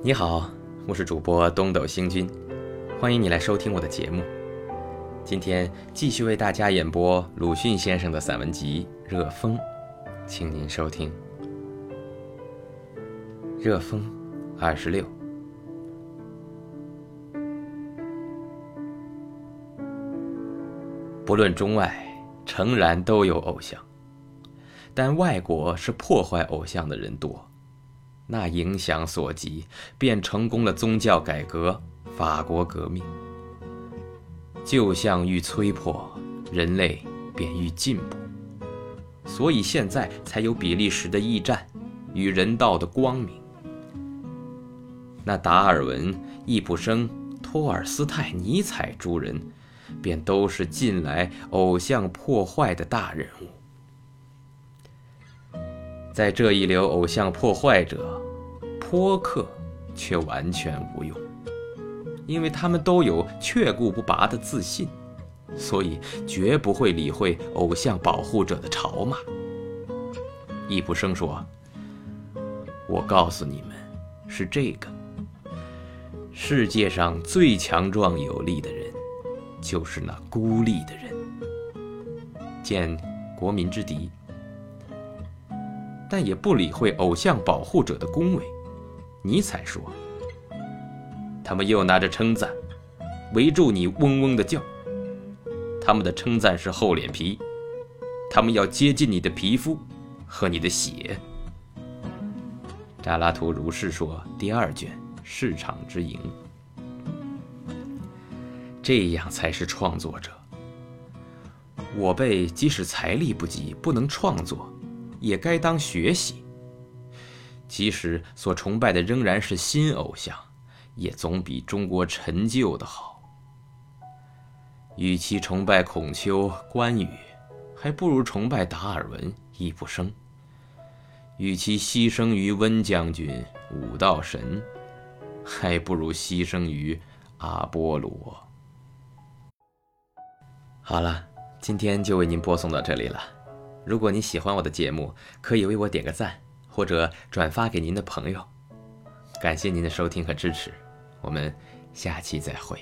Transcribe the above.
你好，我是主播东斗星君，欢迎你来收听我的节目。今天继续为大家演播鲁迅先生的散文集《热风》，请您收听《热风》二十六。不论中外，诚然都有偶像，但外国是破坏偶像的人多。那影响所及，便成功了宗教改革、法国革命。旧相愈摧破，人类便愈进步。所以现在才有比利时的驿站与人道的光明。那达尔文、易卜生、托尔斯泰、尼采诸人，便都是近来偶像破坏的大人物。在这一流偶像破坏者，泼客却完全无用，因为他们都有却顾不拔的自信，所以绝不会理会偶像保护者的嘲骂。易卜生说：“我告诉你们，是这个：世界上最强壮有力的人，就是那孤立的人。见国民之敌。”但也不理会偶像保护者的恭维。尼采说：“他们又拿着称赞，围住你嗡嗡的叫。他们的称赞是厚脸皮，他们要接近你的皮肤和你的血。”扎拉图如是说。第二卷《市场之营》，这样才是创作者。我辈即使财力不及，不能创作。也该当学习。即使所崇拜的仍然是新偶像，也总比中国陈旧的好。与其崇拜孔丘、关羽，还不如崇拜达尔文、易卜生。与其牺牲于温将军、武道神，还不如牺牲于阿波罗。好了，今天就为您播送到这里了。如果你喜欢我的节目，可以为我点个赞，或者转发给您的朋友。感谢您的收听和支持，我们下期再会。